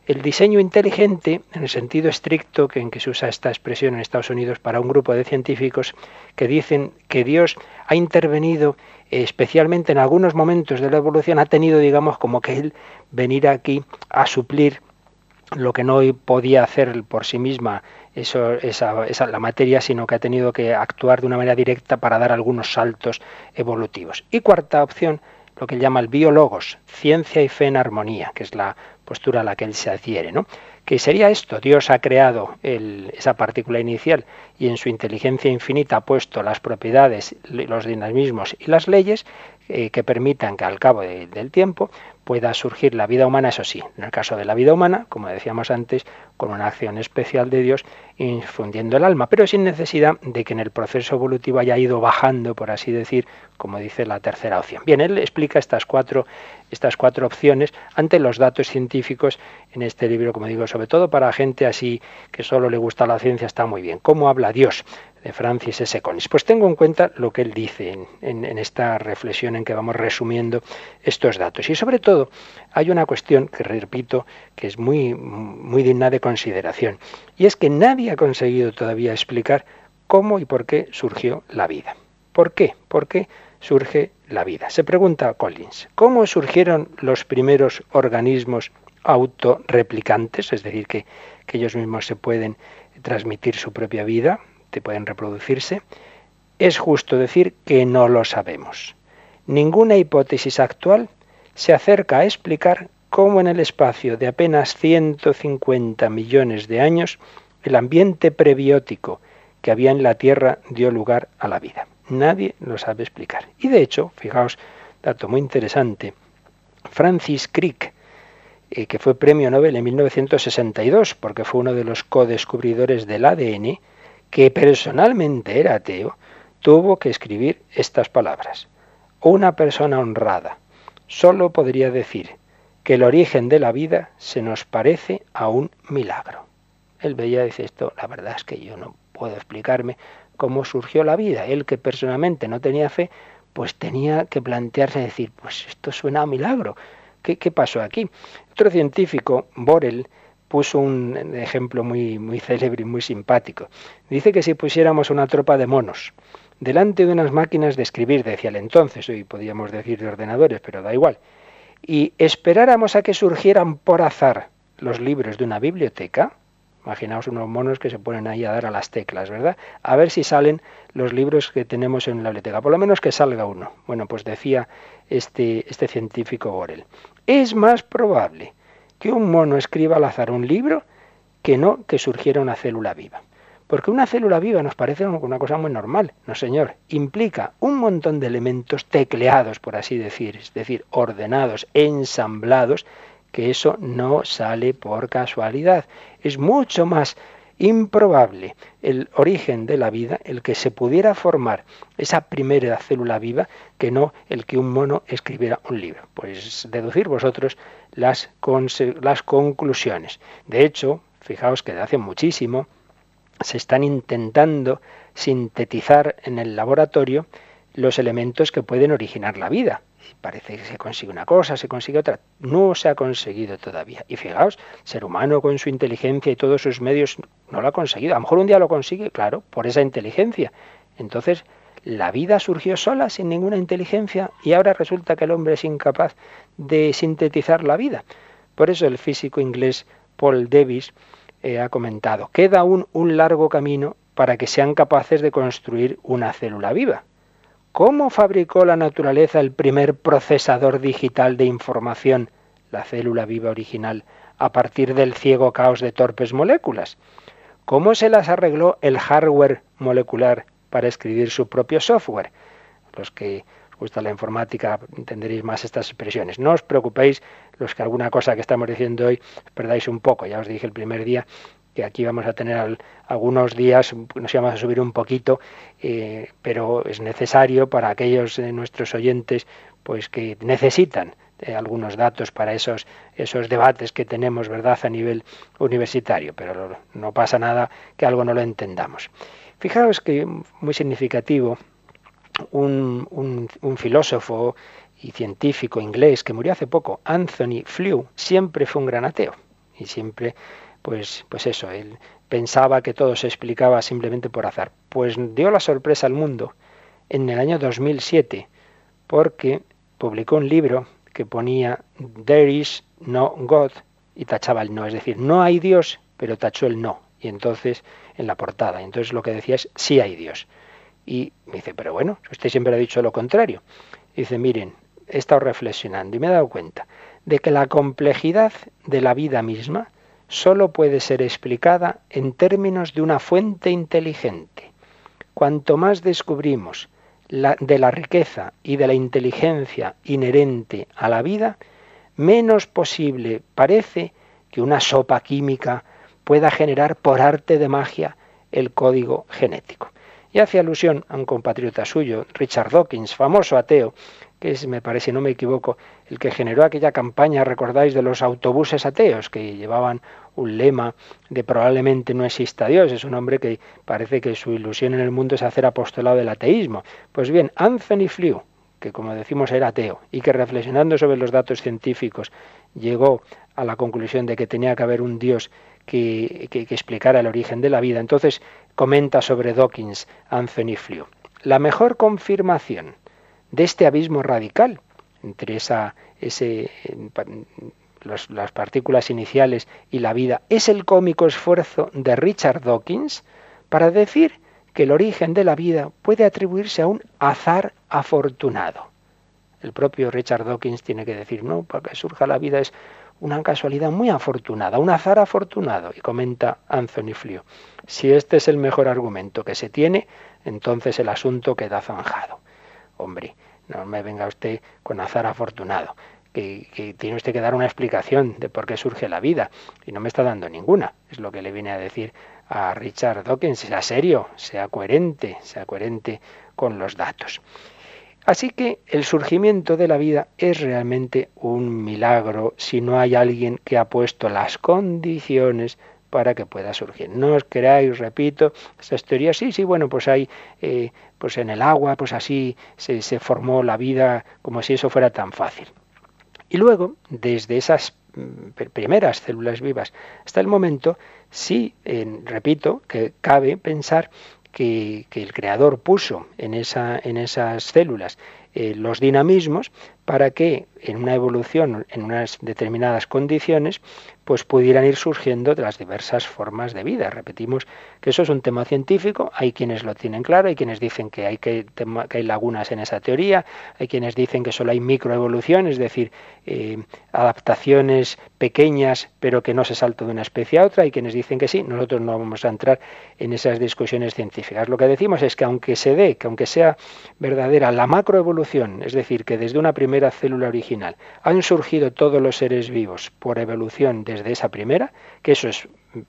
el diseño inteligente, en el sentido estricto que en que se usa esta expresión en Estados Unidos para un grupo de científicos que dicen que Dios ha intervenido especialmente en algunos momentos de la evolución, ha tenido, digamos, como que él venir aquí a suplir lo que no podía hacer por sí misma eso, esa, esa, la materia, sino que ha tenido que actuar de una manera directa para dar algunos saltos evolutivos. Y cuarta opción, lo que él llama el biólogos, ciencia y fe en armonía, que es la postura a la que él se adhiere, ¿no? Que sería esto, Dios ha creado esa partícula inicial y en su inteligencia infinita ha puesto las propiedades, los dinamismos y las leyes eh, que permitan que al cabo del tiempo pueda surgir la vida humana, eso sí, en el caso de la vida humana, como decíamos antes, con una acción especial de Dios infundiendo el alma, pero sin necesidad de que en el proceso evolutivo haya ido bajando, por así decir, como dice la tercera opción. Bien, él explica estas cuatro, estas cuatro opciones ante los datos científicos en este libro, como digo, sobre todo para gente así que solo le gusta la ciencia, está muy bien. ¿Cómo habla Dios? de Francis S. Collins. Pues tengo en cuenta lo que él dice en, esta reflexión en que vamos resumiendo estos datos. Y sobre todo hay una cuestión que repito que es muy, muy digna de consideración. Y es que nadie ha conseguido todavía explicar cómo y por qué surgió la vida. ¿Por qué? ¿Por qué surge la vida? Se pregunta Collins, ¿cómo surgieron los primeros organismos autorreplicantes? Es decir, que, que ellos mismos se pueden transmitir su propia vida, pueden reproducirse, es justo decir que no lo sabemos. Ninguna hipótesis actual se acerca a explicar cómo en el espacio de apenas 150 millones de años el ambiente prebiótico que había en la Tierra dio lugar a la vida. Nadie lo sabe explicar. Y de hecho, fijaos, dato muy interesante, Francis Crick, eh, que fue premio Nobel en 1962 porque fue uno de los co-descubridores del ADN, que personalmente era ateo, tuvo que escribir estas palabras. Una persona honrada solo podría decir, que el origen de la vida se nos parece a un milagro. Él veía, dice esto, la verdad es que yo no puedo explicarme cómo surgió la vida. Él que personalmente no tenía fe, pues tenía que plantearse decir, pues esto suena a milagro. ¿Qué, qué pasó aquí? Otro científico, Borel, puso un ejemplo muy, muy célebre y muy simpático. Dice que si pusiéramos una tropa de monos delante de unas máquinas de escribir, decía el entonces, hoy podríamos decir de ordenadores, pero da igual, y esperáramos a que surgieran por azar los libros de una biblioteca, imaginaos unos monos que se ponen ahí a dar a las teclas, ¿verdad? A ver si salen los libros que tenemos en la biblioteca, por lo menos que salga uno. Bueno, pues decía este, este científico Borel, es más probable que un mono escriba al azar un libro que no que surgiera una célula viva. Porque una célula viva nos parece una cosa muy normal. No, señor. Implica un montón de elementos tecleados, por así decir, es decir, ordenados, ensamblados, que eso no sale por casualidad. Es mucho más improbable el origen de la vida, el que se pudiera formar esa primera célula viva, que no el que un mono escribiera un libro. Pues deducir vosotros las, las conclusiones. De hecho, fijaos que de hace muchísimo se están intentando sintetizar en el laboratorio los elementos que pueden originar la vida. Parece que se consigue una cosa, se consigue otra. No se ha conseguido todavía. Y fijaos, ser humano con su inteligencia y todos sus medios no lo ha conseguido. A lo mejor un día lo consigue, claro, por esa inteligencia. Entonces, la vida surgió sola, sin ninguna inteligencia, y ahora resulta que el hombre es incapaz de sintetizar la vida. Por eso el físico inglés Paul Davis ha comentado, queda aún un largo camino para que sean capaces de construir una célula viva. ¿Cómo fabricó la naturaleza el primer procesador digital de información, la célula viva original, a partir del ciego caos de torpes moléculas? ¿Cómo se las arregló el hardware molecular para escribir su propio software? Los que gusta la informática entenderéis más estas expresiones. No os preocupéis, los que alguna cosa que estamos diciendo hoy perdáis un poco. Ya os dije el primer día que aquí vamos a tener algunos días, nos íbamos a subir un poquito, eh, pero es necesario para aquellos de nuestros oyentes pues que necesitan eh, algunos datos para esos, esos debates que tenemos, ¿verdad?, a nivel universitario, pero no pasa nada que algo no lo entendamos. Fijaos que muy significativo, un, un, filósofo y científico inglés que murió hace poco, Anthony Flew, siempre fue un gran ateo y siempre pues, pues eso, él pensaba que todo se explicaba simplemente por azar. Pues dio la sorpresa al mundo en el año 2007, porque publicó un libro que ponía There is no God y tachaba el no, es decir, no hay Dios, pero tachó el no. Y entonces, en la portada, entonces lo que decía es sí hay Dios. Y me dice, pero bueno, usted siempre ha dicho lo contrario. dice, miren, he estado reflexionando y me he dado cuenta de que la complejidad de la vida misma sólo puede ser explicada en términos de una fuente inteligente. Cuanto más descubrimos de la riqueza y de la inteligencia inherente a la vida, menos posible parece que una sopa química pueda generar por arte de magia el código genético. Y hace alusión a un compatriota suyo, Richard Dawkins, famoso ateo, que es, me parece, no me equivoco, el que generó aquella campaña, recordáis, de los autobuses ateos, que llevaban un lema de probablemente no exista Dios. Es un hombre que parece que su ilusión en el mundo es hacer apostolado del ateísmo. Pues bien, Anthony Flew, que como decimos era ateo, y que reflexionando sobre los datos científicos llegó a la conclusión de que tenía que haber un Dios que, que, que explicara el origen de la vida. Entonces comenta sobre Dawkins Anthony Flew. La mejor confirmación de este abismo radical entre esa, ese, las partículas iniciales y la vida es el cómico esfuerzo de Richard Dawkins para decir que el origen de la vida puede atribuirse a un azar afortunado. El propio Richard Dawkins tiene que decir, no, para que surja la vida es una casualidad muy afortunada, un azar afortunado. Y comenta Anthony Flew, si este es el mejor argumento que se tiene, entonces el asunto queda zanjado. Hombre, no me venga usted con azar afortunado, que, tiene usted que dar una explicación de por qué surge la vida, y no me está dando ninguna. Es lo que le viene a decir a Richard Dawkins, sea serio, sea coherente, sea coherente con los datos. Así que el surgimiento de la vida es realmente un milagro si no hay alguien que ha puesto las condiciones para que pueda surgir. No os creáis, repito, estas teorías, sí, sí, bueno, pues hay, eh, pues en el agua, pues así se, formó la vida, como si eso fuera tan fácil. Y luego, desde esas mm, primeras células vivas hasta el momento, sí, repito, que cabe pensar que, el creador puso en, en esas células eh, los dinamismos para que en una evolución, en unas determinadas condiciones, pues pudieran ir surgiendo de las diversas formas de vida. Repetimos que eso es un tema científico, hay quienes lo tienen claro, hay quienes dicen que hay, que, hay lagunas en esa teoría, hay quienes dicen que solo hay microevolución, es decir, eh, adaptaciones pequeñas pero que no se salta de una especie a otra, hay quienes dicen que sí, nosotros no vamos a entrar en esas discusiones científicas. Lo que decimos es que aunque se dé, que aunque sea verdadera la macroevolución, es decir, que desde una primera célula original han surgido todos los seres vivos por evolución de esa primera, que eso es,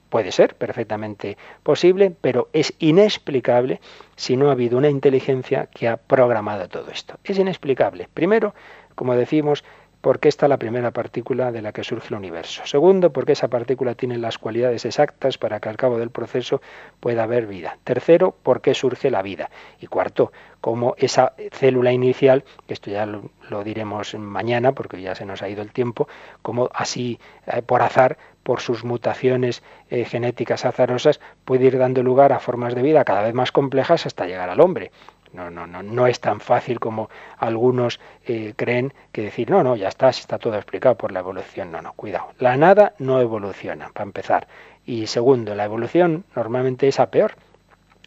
puede ser perfectamente posible, pero es inexplicable si no ha habido una inteligencia que ha programado todo esto. Es inexplicable. Primero, como decimos, porque está la primera partícula de la que surge el universo. Segundo, porque esa partícula tiene las cualidades exactas para que al cabo del proceso pueda haber vida. Tercero, porque surge la vida. Y cuarto, como esa célula inicial, que esto ya lo, diremos mañana porque ya se nos ha ido el tiempo, como así eh, por azar, por sus mutaciones eh, genéticas azarosas, puede ir dando lugar a formas de vida cada vez más complejas hasta llegar al hombre. No, no, no, no es tan fácil como algunos eh, creen que decir, no, no, ya está, está todo explicado por la evolución. No, no, cuidado. La nada no evoluciona, para empezar. Y segundo, la evolución normalmente es a peor.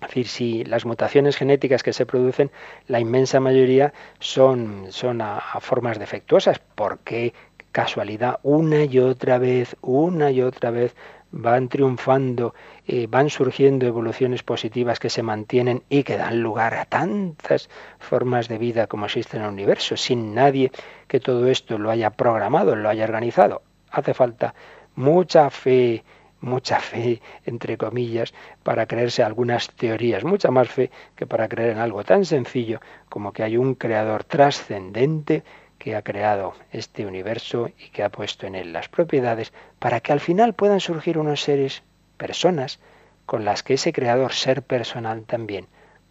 Es decir, si las mutaciones genéticas que se producen, la inmensa mayoría son, son a, a formas defectuosas. ¿Por qué casualidad? Una y otra vez, una y otra vez van triunfando, eh, van surgiendo evoluciones positivas que se mantienen y que dan lugar a tantas formas de vida como existen en el universo, sin nadie que todo esto lo haya programado, lo haya organizado. Hace falta mucha fe, mucha fe, entre comillas, para creerse algunas teorías, mucha más fe que para creer en algo tan sencillo como que hay un creador trascendente que ha creado este universo y que ha puesto en él las propiedades para que al final puedan surgir unos seres, personas, con las que ese creador ser personal también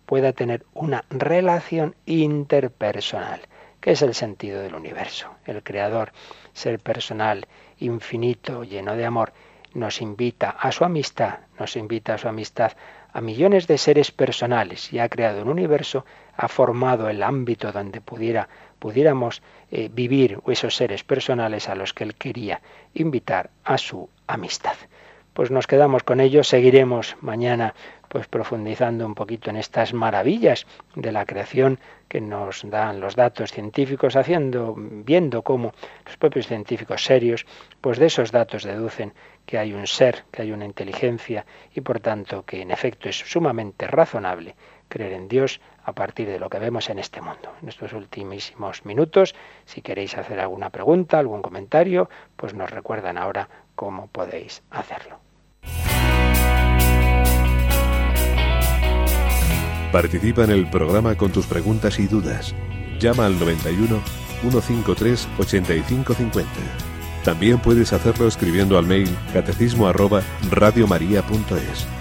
pueda tener una relación interpersonal, que es el sentido del universo. El creador, ser personal, infinito, lleno de amor, nos invita a su amistad, nos invita a su amistad a millones de seres personales y ha creado un universo, ha formado el ámbito donde pudiera pudiéramos eh, vivir esos seres personales a los que él quería invitar a su amistad. Pues nos quedamos con ello, seguiremos mañana pues profundizando un poquito en estas maravillas de la creación que nos dan los datos científicos, haciendo, viendo cómo los propios científicos serios, pues de esos datos deducen que hay un ser, que hay una inteligencia y por tanto que en efecto es sumamente razonable creer en Dios a partir de lo que vemos en este mundo. En estos ultimísimos minutos, si queréis hacer alguna pregunta, algún comentario, pues nos recuerdan ahora cómo podéis hacerlo. Participa en el programa con tus preguntas y dudas. Llama al 91 153 8550. También puedes hacerlo escribiendo al mail catecismo arroba radiomaria.es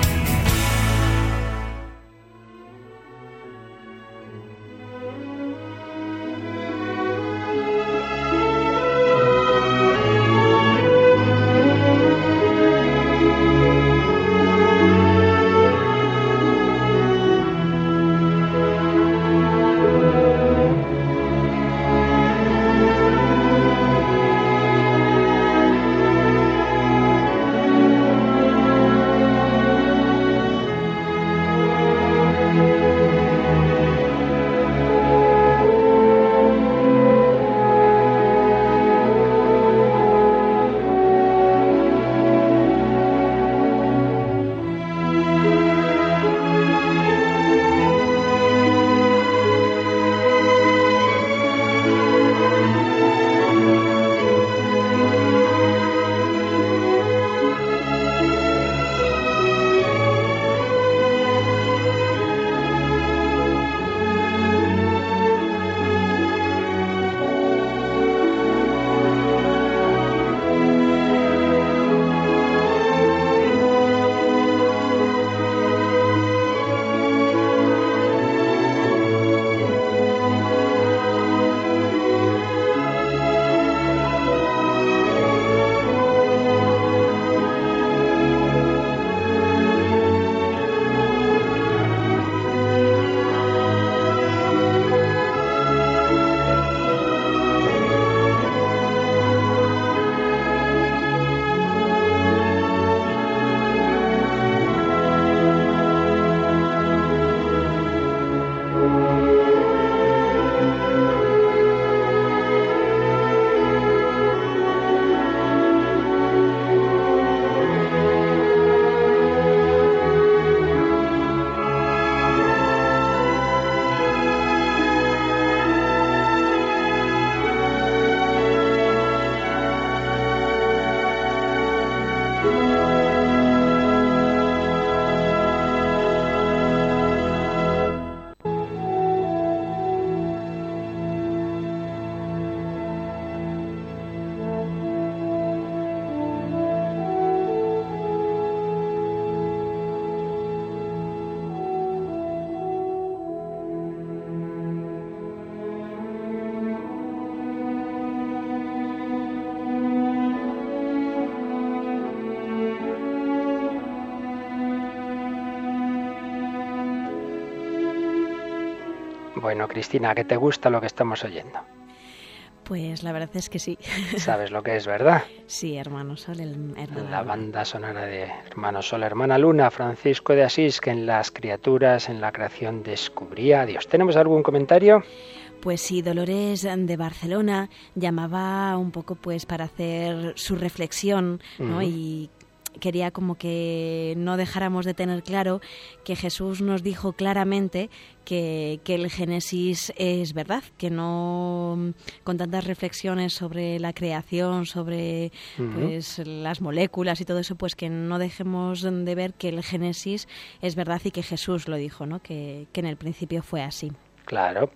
Bueno, Cristina, ¿qué te gusta lo que estamos oyendo? Pues la verdad es que sí. ¿Sabes lo que es, verdad? Sí, Hermano Sol, el, La banda sonora de Hermano Sol, Hermana Luna, Francisco de Asís, que en las criaturas, en la creación, descubría a Dios. ¿Tenemos algún comentario? Pues sí, Dolores de Barcelona llamaba un poco pues para hacer su reflexión ¿no? y quería como que no dejáramos de tener claro que Jesús nos dijo claramente que, el Génesis es verdad, que no con tantas reflexiones sobre la creación, sobre pues, las moléculas y todo eso, pues que no dejemos de ver que el Génesis es verdad y que Jesús lo dijo, ¿no? que, que en el principio fue así. Claro.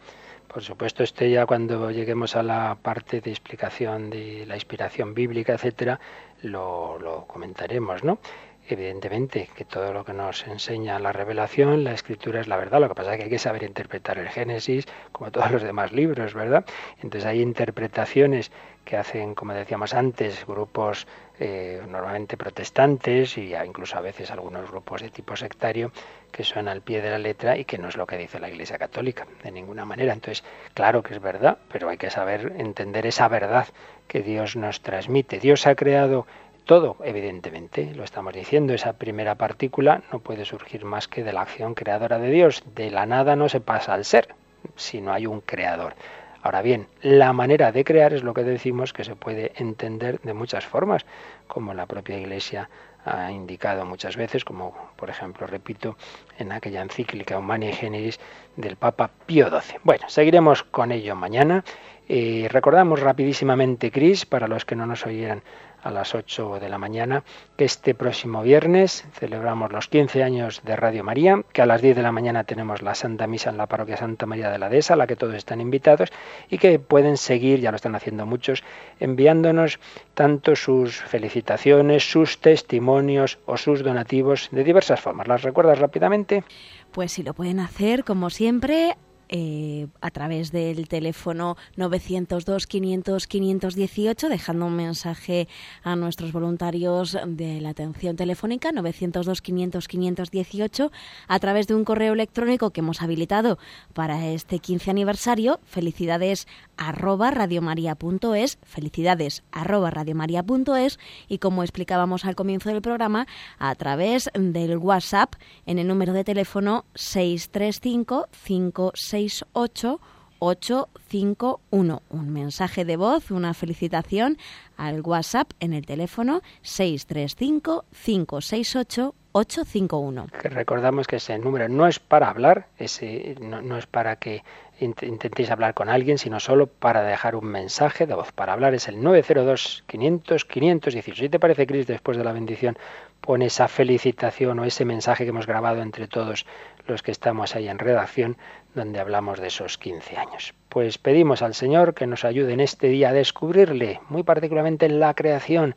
Por supuesto, esto ya cuando lleguemos a la parte de explicación de la inspiración bíblica, etcétera, lo, lo comentaremos, ¿no? Evidentemente que todo lo que nos enseña la revelación, la escritura es la verdad. Lo que pasa es que hay que saber interpretar el Génesis como todos los demás libros, ¿verdad? Entonces hay interpretaciones que hacen, como decíamos antes, grupos eh, normalmente protestantes y incluso a veces algunos grupos de tipo sectario que son al pie de la letra y que no es lo que dice la Iglesia Católica de ninguna manera. Entonces, claro que es verdad, pero hay que saber entender esa verdad que Dios nos transmite. Dios ha creado todo, evidentemente, lo estamos diciendo, esa primera partícula no puede surgir más que de la acción creadora de Dios. De la nada no se pasa al ser, si no hay un creador. Ahora bien, la manera de crear es lo que decimos que se puede entender de muchas formas, como la propia Iglesia ha indicado muchas veces, como por ejemplo, repito, en aquella encíclica Humani Generis del Papa Pío XII. Bueno, seguiremos con ello mañana. y recordamos rapidísimamente, Cris, para los que no nos oyeran a las 8 de la mañana, que este próximo viernes celebramos los 15 años de Radio María, que a las 10 de la mañana tenemos la Santa Misa en la parroquia Santa María de la Dehesa, a la que todos están invitados, y que pueden seguir, ya lo están haciendo muchos, enviándonos tanto sus felicitaciones, sus testimonios o sus donativos de diversas formas. ¿Las recuerdas rápidamente? Pues si lo pueden hacer, como siempre, eh, a través del teléfono 902-500-518, dejando un mensaje a nuestros voluntarios de la atención telefónica 902-500-518, a través de un correo electrónico que hemos habilitado para este 15 aniversario, felicidades arroba radiomaria.es, felicidades arroba radiomaria.es y como explicábamos al comienzo del programa, a través del WhatsApp en el número de teléfono 635 56 851. Un mensaje de voz, una felicitación al WhatsApp en el teléfono 635 568 851. Que recordamos que ese número no es para hablar, ese no, no es para que intentéis hablar con alguien, sino solo para dejar un mensaje de voz. Para hablar es el 902-500-518. Si te parece, Cris, después de la bendición, pone esa felicitación o ese mensaje que hemos grabado entre todos los que estamos ahí en redacción, donde hablamos de esos 15 años. Pues pedimos al Señor que nos ayude en este día a descubrirle, muy particularmente en la creación,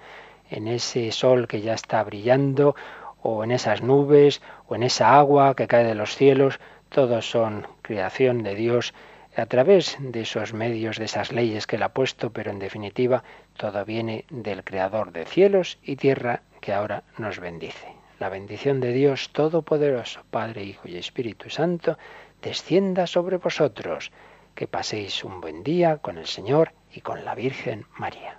en ese sol que ya está brillando, o en esas nubes, o en esa agua que cae de los cielos, todos son creación de Dios a través de esos medios, de esas leyes que Él ha puesto, pero en definitiva todo viene del Creador de cielos y tierra que ahora nos bendice. La bendición de Dios Todopoderoso, Padre, Hijo y Espíritu Santo, descienda sobre vosotros. Que paséis un buen día con el Señor y con la Virgen María.